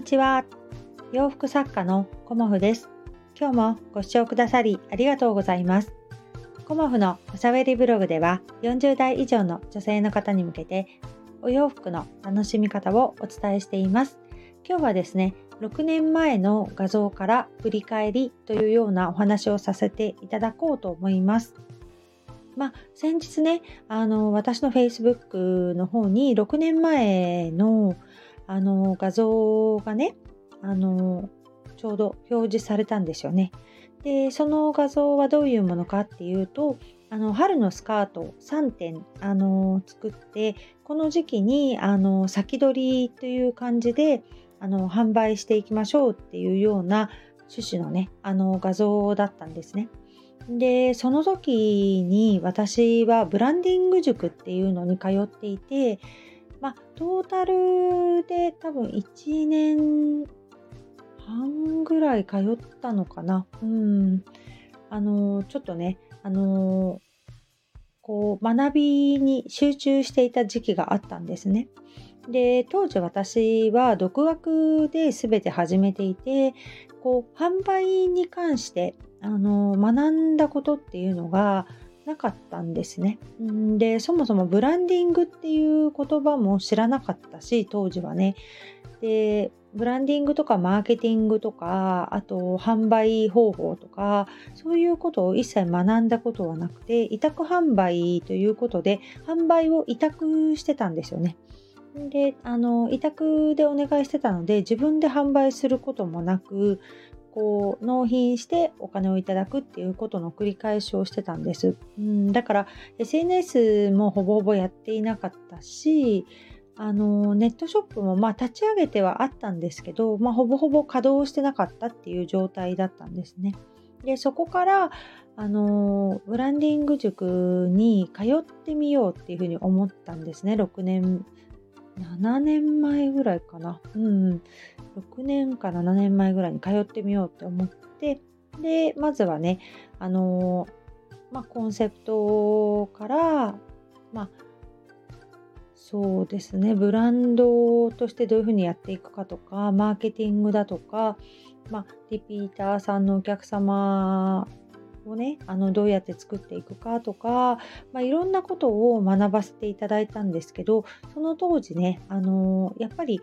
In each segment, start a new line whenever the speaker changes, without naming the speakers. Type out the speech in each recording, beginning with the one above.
にちは。洋服作家のコモフです。今日もご視聴くださりありがとうございます。コモフのおしゃべりブログでは40代以上の女性の方に向けてお洋服の楽しみ方をお伝えしています。今日はですね、6年前の画像から振り返りというようなお話をさせていただこうと思います。まあ、先日ね、あの、私の Facebook の方に6年前のあの画像がね、あのちょうど表示されたんですよね。で、その画像はどういうものかっていうと、あの春のスカート3点あの作ってこの時期にあの先取りという感じであの販売していきましょうっていうような趣旨のねあの画像だったんですね。でその時に私はブランディング塾っていうのに通っていてまあ、トータルで多分1年半ぐらい通ったのかな。うん。あの、ちょっとね、あの、こう、学びに集中していた時期があったんですね。で、当時私は独学で全て始めていて、こう、販売に関して、あの、学んだことっていうのが、なかったんですね。でそもそもブランディングっていう言葉も知らなかったし当時はね。でブランディングとかマーケティングとかあと販売方法とかそういうことを一切学んだことはなくて委託販売ということで販売を委託してたんですよね。であの委託でお願いしてたので自分で販売することもなくこう納品してお金をいただくっていうことの繰り返しをしてたんです。うん、だから SNS もほぼほぼやっていなかったしあのネットショップもまあ立ち上げてはあったんですけど、まあ、ほぼほぼ稼働してなかったっていう状態だったんですね。でそこからあのブランディング塾に通ってみようっていうふうに思ったんですね6年7年前ぐらいかな。うん。6年か7年前ぐらいに通ってみようって思って、で、まずはね、あのまあ、コンセプトから、まあ、そうですね、ブランドとしてどういうふうにやっていくかとか、マーケティングだとか、まあ、リピーターさんのお客様をねあのどうやって作っていくかとか、まあ、いろんなことを学ばせていただいたんですけどその当時ねあのやっぱり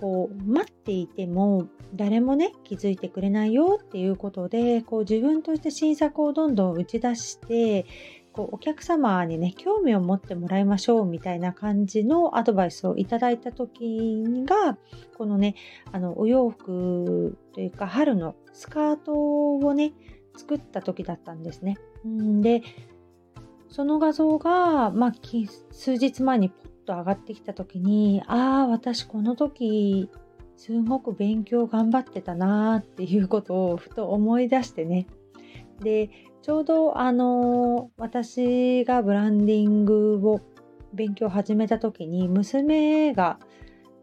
こう待っていても誰もね気づいてくれないよっていうことでこう自分として新作をどんどん打ち出してこうお客様にね興味を持ってもらいましょうみたいな感じのアドバイスをいただいた時がこのねあのお洋服というか春のスカートをね作った時だったんですね。でその画像が、まあ、数日前にポッと上がってきた時にああ私この時すごく勉強頑張ってたなーっていうことをふと思い出してねでちょうどあの私がブランディングを勉強始めた時に娘が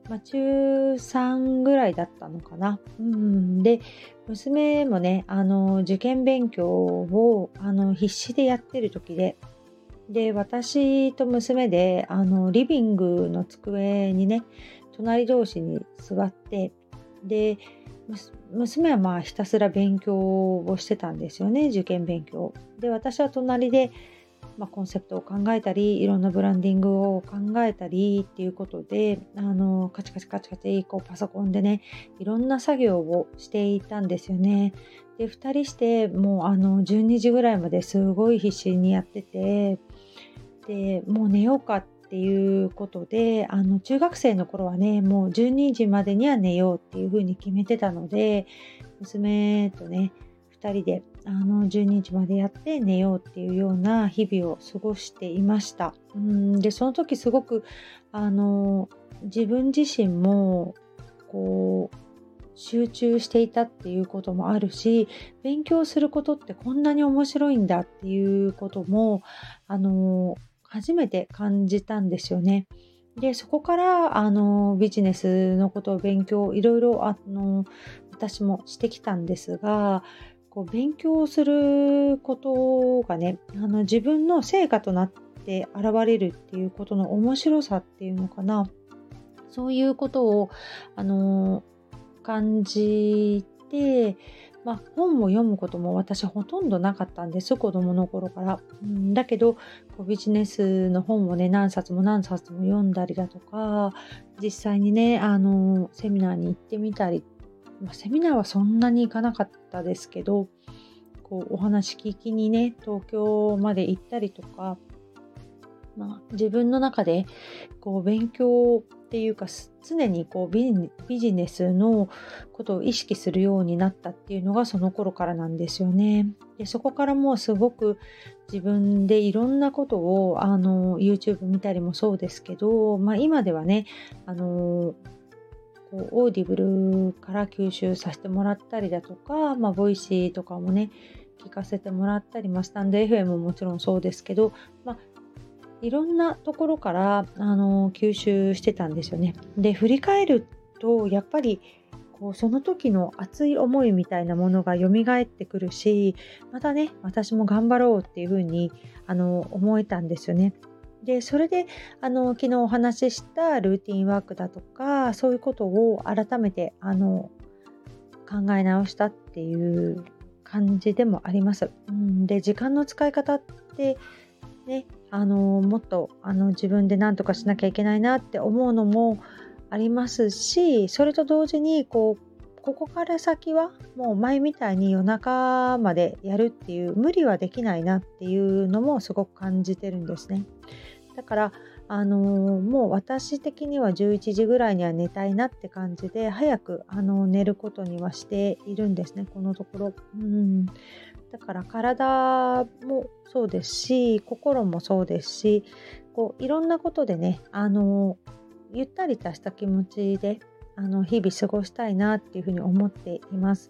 まあ、中3ぐらいだったのかな。うん、で娘もねあの受験勉強をあの必死でやってる時でで私と娘であのリビングの机にね隣同士に座ってで娘はまあひたすら勉強をしてたんですよね受験勉強。で私は隣でまあ、コンセプトを考えたりいろんなブランディングを考えたりっていうことであのカチカチカチカチこうパソコンでねいろんな作業をしていたんですよね。で2人してもうあの12時ぐらいまですごい必死にやっててでもう寝ようかっていうことであの中学生の頃はねもう12時までには寝ようっていうふうに決めてたので娘とね2人であの12時までやって寝ようっていうような日々を過ごしていました。うんでその時すごくあの自分自身もこう集中していたっていうこともあるし勉強することってこんなに面白いんだっていうこともあの初めて感じたんですよね。でそこからあのビジネスのことを勉強いろいろあの私もしてきたんですがこう勉強することがねあの自分の成果となって現れるっていうことの面白さっていうのかなそういうことをあの感じで、まあ、本を読むことも私ほとんどなかったんです子供の頃から。うん、だけどこうビジネスの本をね何冊も何冊も読んだりだとか実際にねあのセミナーに行ってみたり、まあ、セミナーはそんなに行かなかったですけどこうお話聞きにね東京まで行ったりとかまあ、自分の中でこう勉強っていうか常にこうビジネスのことを意識するようになったっていうのがその頃からなんですよね。でそこからもうすごく自分でいろんなことをあの YouTube 見たりもそうですけど、まあ、今ではねあのこう Audible から吸収させてもらったりだとか、まあ、 Voicy とかもね聞かせてもらったり、まあ、スタンド FM ももちろんそうですけど、まあ、いろんなところからあの吸収してたんですよね。で振り返るとやっぱりこうその時の熱い思いみたいなものが蘇ってくるしまたね私も頑張ろうっていうふうにあの思えたんですよね。でそれであの昨日お話ししたルーティンワークだとかそういうことを改めてあの考え直したっていう感じでもあります。うん、で時間の使い方ってねあのもっとあの自分で何とかしなきゃいけないなって思うのもありますしそれと同時にこうここから先はもう前みたいに夜中までやるっていう無理はできないなっていうのもすごく感じてるんですね。だからあのー、もう私的には11時ぐらいには寝たいなって感じで早く、あのー、寝ることにはしているんですねこのところ。うんだから体もそうですし心もそうですしこういろんなことでねあのゆったりとした気持ちであの日々過ごしたいなっていうふうに思っています。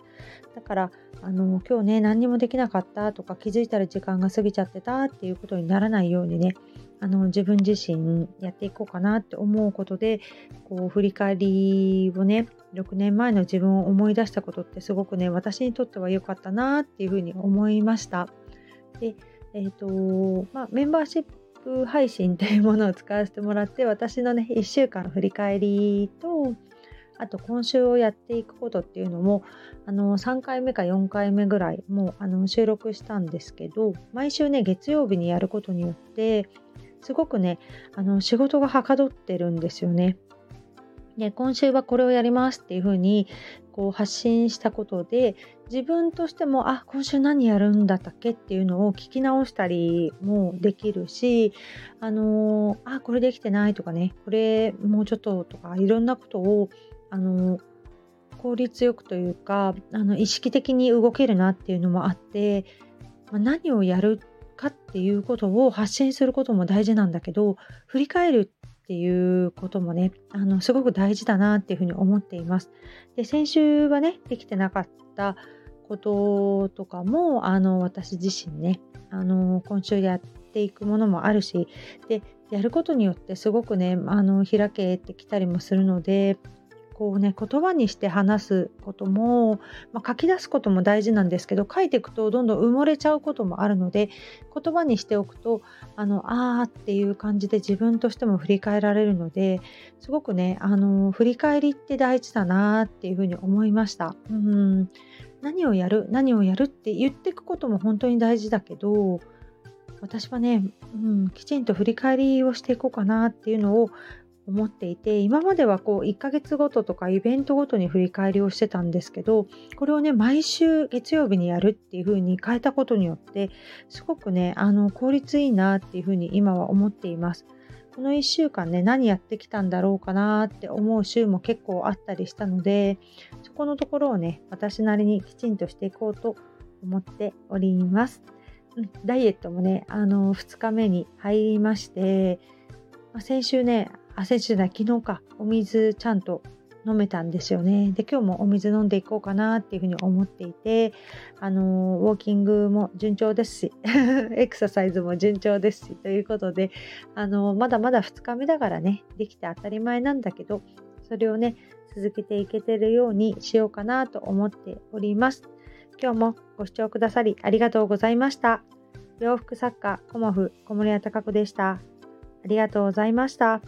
だからあの今日ね何にもできなかったとか気づいたら時間が過ぎちゃってたっていうことにならないようにねあの自分自身やっていこうかなって思うことでこう振り返りをね6年前の自分を思い出したことってすごくね私にとっては良かったなっていうふうに思いました。でえーとまあ、メンバーシップ配信というものを使わせてもらって私のね1週間の振り返りとあと今週をやっていくことっていうのもあの3回目か4回目ぐらいもうあの収録したんですけど毎週ね月曜日にやることによってすごくねあの仕事がはかどってるんですよね。で今週はこれをやりますっていうふうにこう発信したことで自分としてもあ今週何やるんだったっけっていうのを聞き直したりもできるしあのあこれできてないとかねこれもうちょっととかいろんなことをあの効率よくというかあの意識的に動けるなっていうのもあって、まあ、何をやるかっていうことを発信することも大事なんだけど振り返るっていうこともねあのすごく大事だなっていうふうに思っています。で先週はねできてなかったこととかもあの私自身ねあの今週やっていくものもあるしでやることによってすごくねあの開けてきたりもするのでこうね言葉にして話すことも、まあ、書き出すことも大事なんですけど書いていくとどんどん埋もれちゃうこともあるので言葉にしておくとあのあーっていう感じで自分としても振り返られるのですごくねあの振り返りって大事だなっていうふうに思いました。うん何をやる何をやるって言っていくことも本当に大事だけど私はね、うん、きちんと振り返りをしていこうかなっていうのを思っていて今まではこう1ヶ月ごととかイベントごとに振り返りをしてたんですけどこれをね毎週月曜日にやるっていう風に変えたことによってすごくねあの効率いいなっていう風に今は思っています。この1週間ね何やってきたんだろうかなって思う週も結構あったりしたのでそこのところをね私なりにきちんとしていこうと思っております。ダイエットもねあの2日目に入りまして、まあ、先週ねあ、先週だ、昨日か、お水ちゃんと飲めたんですよね。で、今日もお水飲んでいこうかなっていうふうに思っていて、あのウォーキングも順調ですし、エクササイズも順調ですし、ということで、あのまだまだ2日目だからね、できて当たり前なんだけど、それをね、続けていけてるようにしようかなと思っております。今日もご視聴くださりありがとうございました。洋服作家、コモフ、小森屋隆子でした。ありがとうございました。